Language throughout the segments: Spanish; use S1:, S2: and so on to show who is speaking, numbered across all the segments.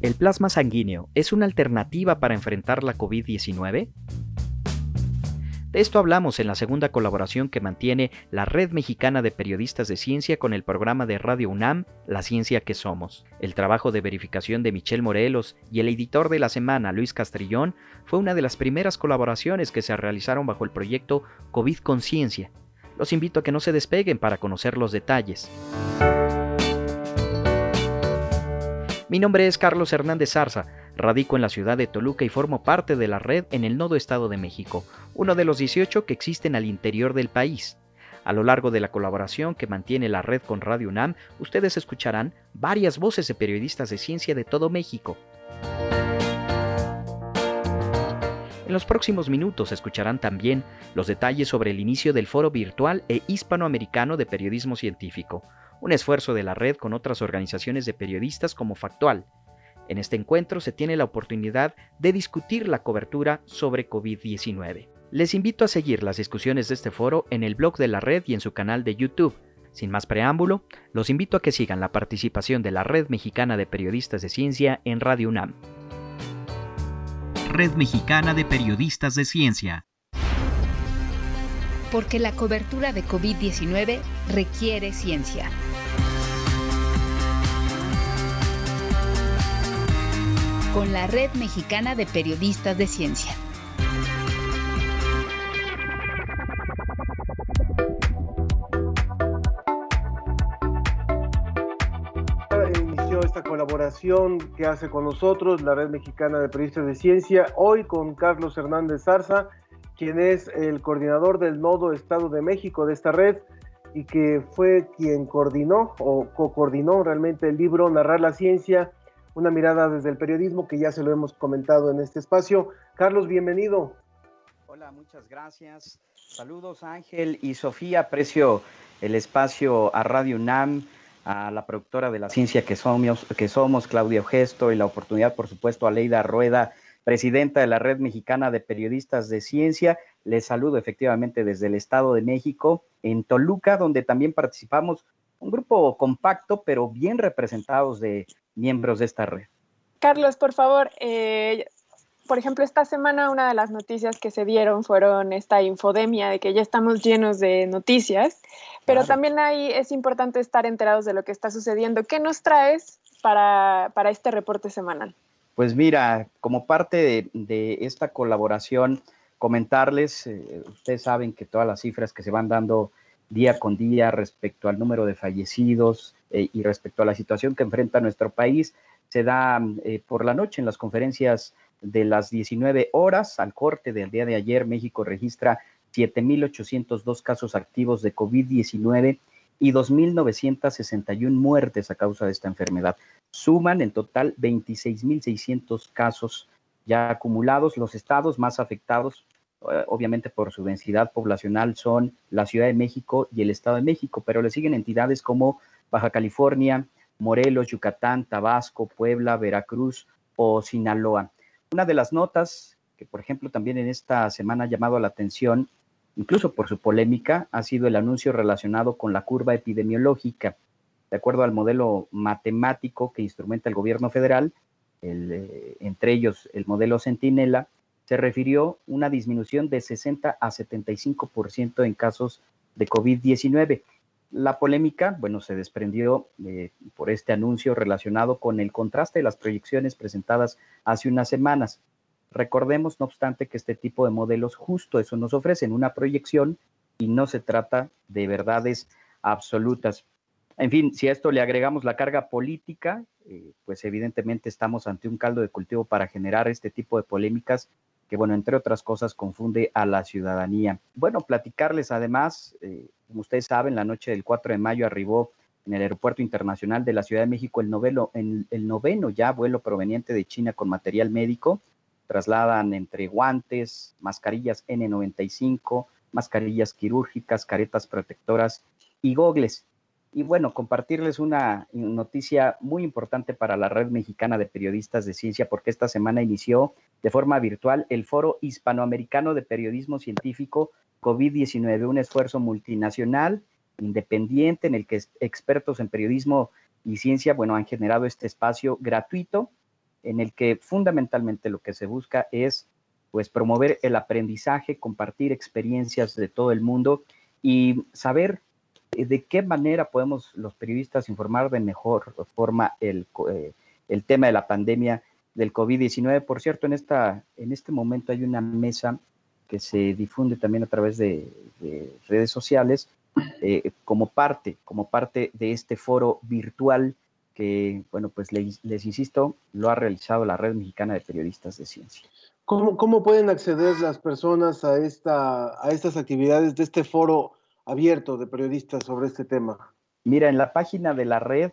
S1: ¿El plasma sanguíneo es una alternativa para enfrentar la COVID-19? De esto hablamos en la segunda colaboración que mantiene la Red Mexicana de Periodistas de Ciencia con el programa de Radio UNAM, La Ciencia que Somos. El trabajo de verificación de Michelle Morelos y el editor de la semana, Luis Castrillón, fue una de las primeras colaboraciones que se realizaron bajo el proyecto COVID Conciencia. Los invito a que no se despeguen para conocer los detalles. Mi nombre es Carlos Hernández Zarza, radico en la ciudad de Toluca y formo parte de la red en el Nodo Estado de México, uno de los 18 que existen al interior del país. A lo largo de la colaboración que mantiene la red con Radio UNAM, ustedes escucharán varias voces de periodistas de ciencia de todo México. En los próximos minutos escucharán también los detalles sobre el inicio del Foro Virtual e Hispanoamericano de Periodismo Científico, un esfuerzo de la red con otras organizaciones de periodistas como Factual. En este encuentro se tiene la oportunidad de discutir la cobertura sobre COVID-19. Les invito a seguir las discusiones de este foro en el blog de la red y en su canal de YouTube. Sin más preámbulo, los invito a que sigan la participación de la Red Mexicana de Periodistas de Ciencia en Radio UNAM. Red Mexicana de Periodistas de Ciencia.
S2: Porque la cobertura de COVID-19 requiere ciencia. con la Red Mexicana de Periodistas de Ciencia.
S3: Inició esta colaboración que hace con nosotros la Red Mexicana de Periodistas de Ciencia, hoy con Carlos Hernández Zarza, quien es el coordinador del Nodo Estado de México de esta red y que fue quien coordinó o co-coordinó realmente el libro Narrar la Ciencia una mirada desde el periodismo que ya se lo hemos comentado en este espacio. Carlos, bienvenido.
S4: Hola, muchas gracias. Saludos Ángel y Sofía, aprecio el espacio a Radio UNAM, a la productora de la ciencia que somos, que somos Claudia Gesto, y la oportunidad, por supuesto, a Leida Rueda, presidenta de la Red Mexicana de Periodistas de Ciencia. Les saludo efectivamente desde el Estado de México, en Toluca, donde también participamos un grupo compacto, pero bien representados de miembros de esta red.
S5: Carlos, por favor, eh, por ejemplo, esta semana una de las noticias que se dieron fueron esta infodemia de que ya estamos llenos de noticias, pero también ahí es importante estar enterados de lo que está sucediendo. ¿Qué nos traes para, este reporte semanal?
S4: Pues mira, como parte de, esta colaboración, comentarles, eh, ustedes saben que todas las cifras que se van dando día con día respecto al número de fallecidos eh, y respecto a la situación que enfrenta nuestro país. Se da eh, por la noche en las conferencias de las 19 horas. Al corte del día de ayer, México registra 7.802 casos activos de COVID-19 y 2.961 muertes a causa de esta enfermedad. Suman en total 26.600 casos ya acumulados. Los estados más afectados eh, obviamente por su densidad poblacional, son la Ciudad de México y el Estado de México, pero le siguen entidades como Baja California, Morelos, Yucatán, Tabasco, Puebla, Veracruz o Sinaloa. Una de las notas que, por ejemplo, también en esta semana ha llamado la atención, incluso por su polémica, ha sido el anuncio relacionado con la curva epidemiológica. De acuerdo al modelo matemático que instrumenta el gobierno federal, eh, entre ellos el modelo Centinela, se refirió una disminución de 60 a 75% en casos de COVID-19. La polémica, bueno, se desprendió eh, por este anuncio relacionado con el contraste de las proyecciones presentadas hace unas semanas. Recordemos, no obstante, que este tipo de modelos justo eso nos ofrecen, una proyección y no se trata de verdades absolutas. En fin, si a esto le agregamos la carga política, eh, pues evidentemente estamos ante un caldo de cultivo para generar este tipo de polémicas que, bueno, entre otras cosas, confunde a la ciudadanía. Bueno, platicarles además, eh, como ustedes saben, la noche del 4 de mayo arribó en el Aeropuerto Internacional de la Ciudad de México el el noveno ya vuelo proveniente de China con material médico. Trasladan entre guantes, mascarillas N95, mascarillas quirúrgicas, caretas protectoras y gogles. Y bueno, compartirles una noticia muy importante para la Red Mexicana de Periodistas de Ciencia, porque esta semana inició de forma virtual el Foro Hispanoamericano de Periodismo Científico COVID-19, un esfuerzo multinacional, independiente, en el que expertos en periodismo y ciencia, bueno, han generado este espacio gratuito en el que fundamentalmente lo que se busca es pues promover el aprendizaje, compartir experiencias de todo el mundo y saber eh, de qué manera podemos los periodistas informar de mejor forma el, eh, el tema de la pandemia del COVID-19. Por cierto, en, esta, en este momento hay una mesa que se difunde también a través de, redes sociales eh, como parte, como parte de este foro virtual que, bueno, pues les, les, insisto, lo ha realizado la Red Mexicana de Periodistas de Ciencia.
S3: ¿Cómo, cómo pueden acceder las personas a, esta, a estas actividades de este foro abierto de periodistas sobre este tema?
S4: Mira, en la página de la red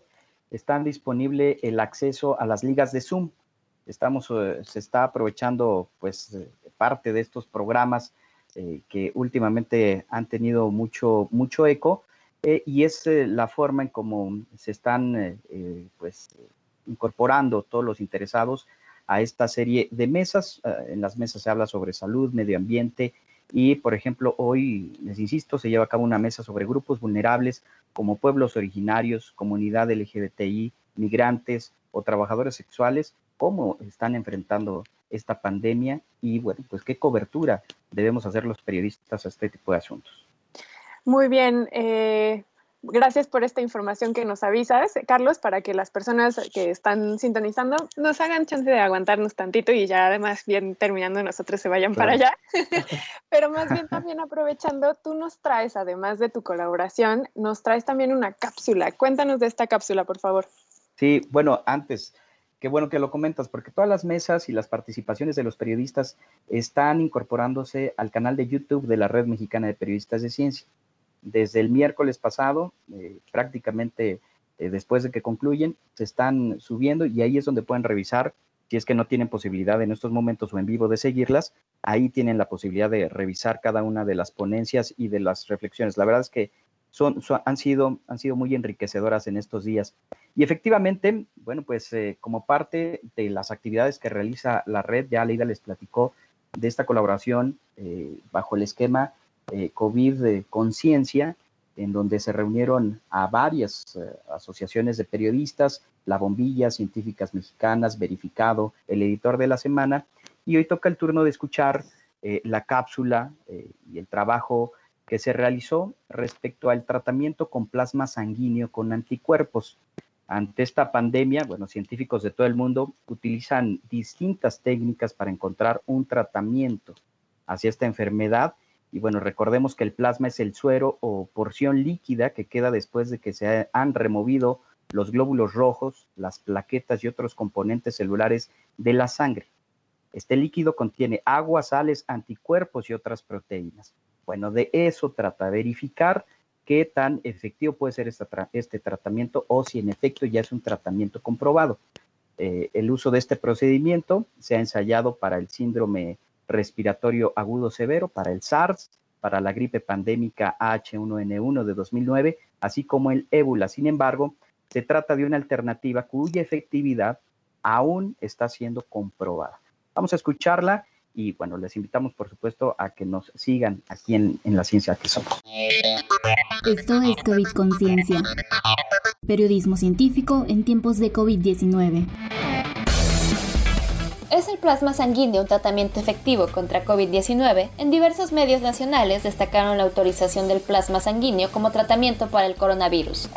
S4: están disponible el acceso a las ligas de Zoom. Estamos, eh, se está aprovechando pues eh, parte de estos programas eh, que últimamente han tenido mucho, mucho eco y es la forma en cómo se están pues incorporando todos los interesados a esta serie de mesas. en las mesas se habla sobre salud, medio ambiente y, por ejemplo, hoy, les insisto, se lleva a cabo una mesa sobre grupos vulnerables como pueblos originarios, comunidad LGBTI, migrantes o trabajadores sexuales, cómo están enfrentando esta pandemia y, bueno, pues qué cobertura debemos hacer los periodistas a este tipo de asuntos.
S5: Muy bien. Eh, gracias por esta información que nos avisas, Carlos, para que las personas que están sintonizando nos hagan chance de aguantarnos tantito y ya además bien terminando nosotros se vayan para allá. Pero más bien también aprovechando, tú nos traes, además de tu colaboración, nos traes también una cápsula. Cuéntanos de esta cápsula, por favor.
S4: Sí, bueno, antes, qué bueno que lo comentas, porque todas las mesas y las participaciones de los periodistas están incorporándose al canal de YouTube de la Red Mexicana de Periodistas de Ciencia desde el miércoles pasado, eh, prácticamente eh, después de que concluyen, se están subiendo y ahí es donde pueden revisar, si es que no tienen posibilidad en estos momentos o en vivo de seguirlas, ahí tienen la posibilidad de revisar cada una de las ponencias y de las reflexiones. La verdad es que son, han, sido, han sido muy enriquecedoras en estos días. Y efectivamente, bueno, pues eh, como parte de las actividades que realiza la red, ya Leida les platicó de esta colaboración bajo el esquema eh, COVID de conciencia, en donde se reunieron a varias eh, asociaciones de periodistas, La Bombilla, Científicas Mexicanas, Verificado, el editor de la semana, y hoy toca el turno de escuchar eh, la cápsula y el trabajo que se realizó respecto al tratamiento con plasma sanguíneo con anticuerpos. Ante esta pandemia, bueno, científicos de todo el mundo utilizan distintas técnicas para encontrar un tratamiento hacia esta enfermedad y bueno, recordemos que el plasma es el suero o porción líquida que queda después de que se han removido los glóbulos rojos, las plaquetas y otros componentes celulares de la sangre. Este líquido contiene agua, sales, anticuerpos y otras proteínas. Bueno, de eso trata, verificar qué tan efectivo puede ser este, tratamiento o si en efecto ya es un tratamiento comprobado. Eh, el uso de este procedimiento se ha ensayado para el síndrome respiratorio agudo severo para el SARS, para la gripe pandémica H1N1 de 2009, así como el ébola. Sin embargo, se trata de una alternativa cuya efectividad aún está siendo comprobada. Vamos a escucharla y bueno, les invitamos por supuesto a que nos sigan aquí en, en la ciencia que somos.
S2: Esto es COVID Conciencia, periodismo científico en tiempos de COVID-19.
S6: ¿Es el plasma sanguíneo un tratamiento efectivo contra COVID-19? En diversos medios nacionales destacaron la autorización del plasma sanguíneo como tratamiento para el coronavirus.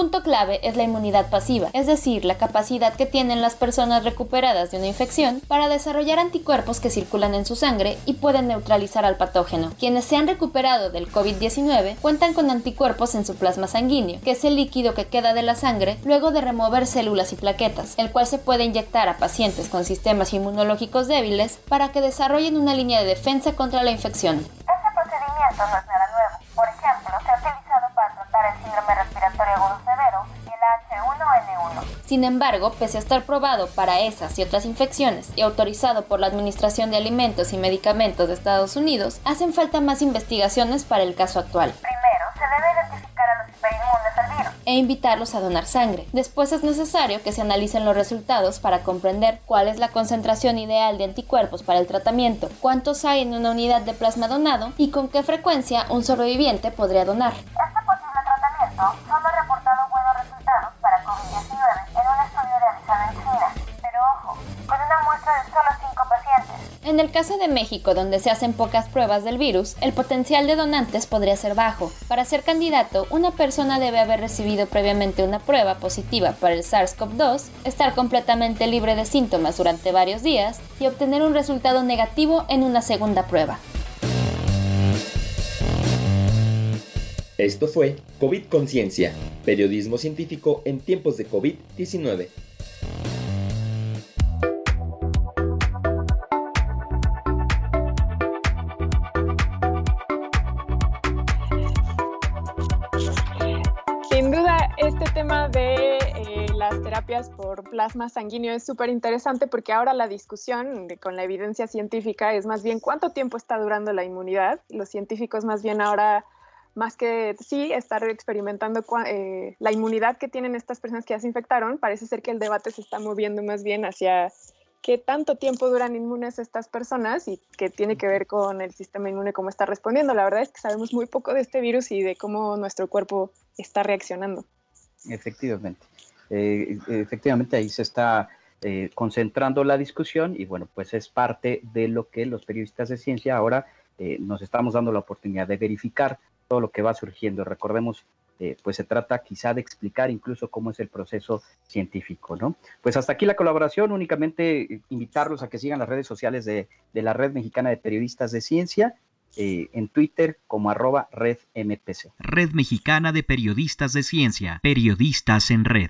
S6: Punto clave es la inmunidad pasiva, es decir, la capacidad que tienen las personas recuperadas de una infección para desarrollar anticuerpos que circulan en su sangre y pueden neutralizar al patógeno. Quienes se han recuperado del COVID-19 cuentan con anticuerpos en su plasma sanguíneo, que es el líquido que queda de la sangre luego de remover células y plaquetas, el cual se puede inyectar a pacientes con sistemas inmunológicos débiles para que desarrollen una línea de defensa contra la infección.
S7: Este procedimiento no es nada nuevo. Síndrome respiratorio agudo severo y el H1N1.
S6: Sin embargo, pese a estar probado para esas y otras infecciones y autorizado por la Administración de Alimentos y Medicamentos de Estados Unidos, hacen falta más investigaciones para el caso actual.
S7: Primero, se debe identificar a los hiperinmunes al virus
S6: e invitarlos a donar sangre. Después es necesario que se analicen los resultados para comprender cuál es la concentración ideal de anticuerpos para el tratamiento, cuántos hay en una unidad de plasma donado y con qué frecuencia un sobreviviente podría donar. En el caso de México, donde se hacen pocas pruebas del virus, el potencial de donantes podría ser bajo. Para ser candidato, una persona debe haber recibido previamente una prueba positiva para el SARS-CoV-2, estar completamente libre de síntomas durante varios días y obtener un resultado negativo en una segunda prueba.
S8: Esto fue COVID Conciencia, periodismo científico en tiempos de COVID-19.
S5: De eh, las terapias por plasma sanguíneo es súper interesante porque ahora la discusión de, con la evidencia científica es más bien cuánto tiempo está durando la inmunidad. Los científicos más bien ahora más que sí estar experimentando eh, la inmunidad que tienen estas personas que ya se infectaron, parece ser que el debate se está moviendo más bien hacia qué tanto tiempo duran inmunes estas personas y qué tiene que ver con el sistema inmune, cómo está respondiendo. La verdad es que sabemos muy poco de este virus y de cómo nuestro cuerpo está reaccionando.
S4: Efectivamente. Eh, efectivamente, ahí se está eh, concentrando la discusión y bueno, pues es parte de lo que los periodistas de ciencia ahora nos estamos dando la oportunidad de verificar todo lo que va surgiendo. Recordemos, eh, pues se trata quizá de explicar incluso cómo es el proceso científico, ¿no? Pues hasta aquí la colaboración, únicamente eh, invitarlos a que sigan las redes sociales de, la Red Mexicana de Periodistas de Ciencia, eh, en Twitter como arroba Red MPC.
S1: Red Mexicana de Periodistas de Ciencia, Periodistas en Red.